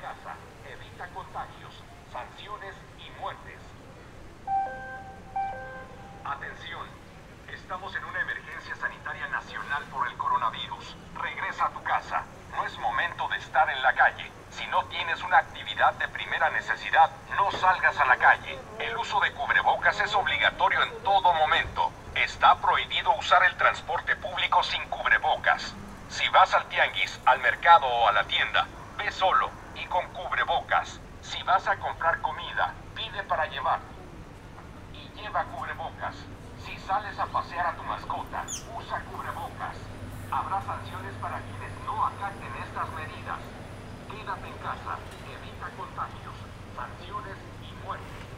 casa, evita contagios, sanciones y muertes. Atención, estamos en una emergencia sanitaria nacional por el coronavirus. Regresa a tu casa. No es momento de estar en la calle. Si no tienes una actividad de primera necesidad, no salgas a la calle. El uso de cubrebocas es obligatorio en todo momento. Está prohibido usar el transporte público sin cubrebocas. Si vas al tianguis, al mercado o a la tienda, ve solo y con cubrebocas. Si vas a comprar comida, pide para llevar y lleva cubrebocas. Si sales a pasear a tu mascota, usa cubrebocas. Habrá sanciones para quienes no acaten estas medidas. Quédate en casa, evita contagios, sanciones y muertes.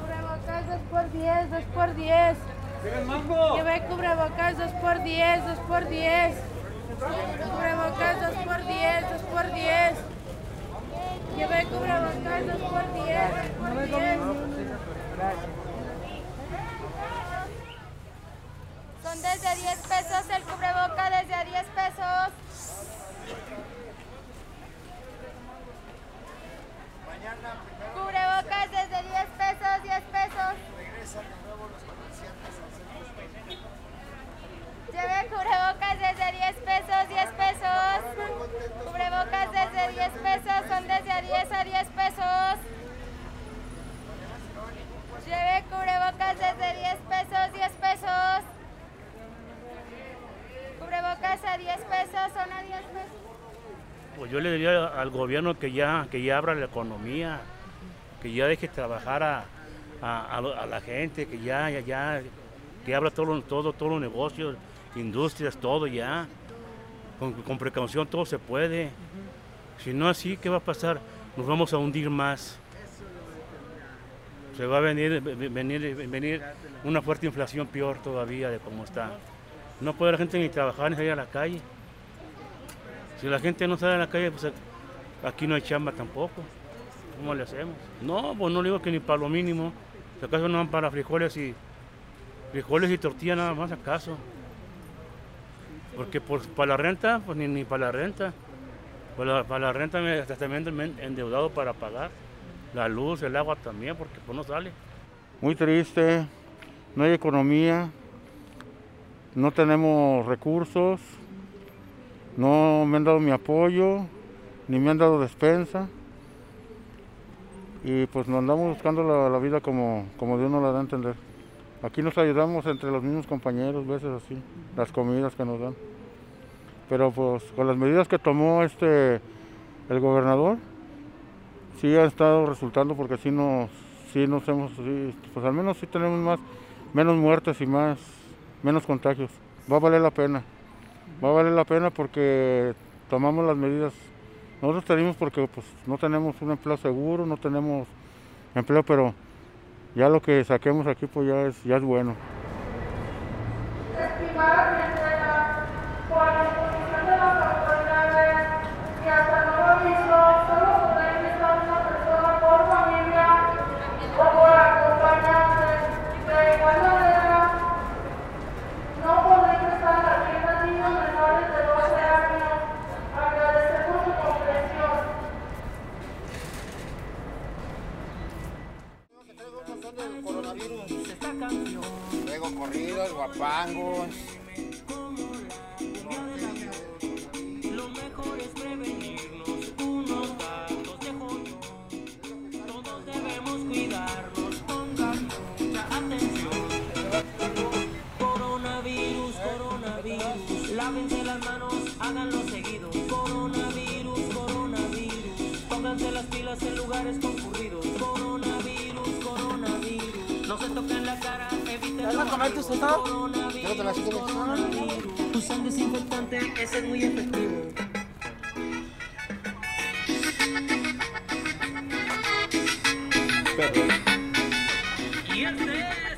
Cubrebocas 2 por 10, 2 por 10. Llevé cubrebocas 2 por 10, 2 por 10. Cubrebocas 2 por 10, 2 por 10. Llevé cubrebocas 2 por 10, 2 por 10. Son desde 10 pesos el cubreboca, desde a 10 pesos. Cubrebocas desde 10 pesos, 10 pesos. Lleve cubrebocas desde 10 pesos, 10 pesos. Cubrebocas desde 10 pesos, son desde a 10 a 10 pesos. Lleve cubrebocas desde 10 pesos, 10 pesos. Cubrebocas a 10 pesos, son a 10 pesos. Pues yo le diría al gobierno que ya, que ya abra la economía, que ya deje trabajar a, a- la gente, que ya, ya, ya, que abra todo, todo, todos los negocios, industrias, todo ya. Con, con precaución todo se puede. Si no así, ¿qué va a pasar? Nos vamos a hundir más. Se va a venir, ve- venir, venir una fuerte inflación peor todavía de cómo está. No puede la gente ni trabajar ni salir a la calle. Si la gente no sale a la calle, pues aquí no hay chamba tampoco. ¿Cómo le hacemos? No, pues no le digo que ni para lo mínimo. Si acaso no van para frijoles y frijoles y tortilla nada más acaso. Porque por, para la renta, pues ni, ni para la renta. Para la, para la renta me, hasta ando endeudado para pagar. La luz, el agua también, porque pues no sale. Muy triste, no hay economía, no tenemos recursos, no me han dado mi apoyo, ni me han dado despensa. Y pues nos andamos buscando la, vida como, como Dios nos la da a entender. Aquí nos ayudamos entre los mismos compañeros, veces así, las comidas que nos dan. Pero pues con las medidas que tomó este el gobernador, sí ha estado resultando porque sí nos, sí nos hemos, pues al menos sí tenemos más, menos muertes y más, menos contagios. Va a valer la pena, va a valer la pena porque tomamos las medidas. Nosotros tenemos porque pues no tenemos un empleo seguro, no tenemos empleo, pero ya lo que saquemos aquí pues ya es, ya es bueno. Coronavirus, coronavirus, lávense las manos, háganlo seguido. Coronavirus, coronavirus, pónganse las pilas en lugares concurridos. Coronavirus, coronavirus, no se toquen la cara, ¿Te vas a comer tus eso? Yo te las como. Tu sangre es importante, es muy efectivo. Perro. Y el este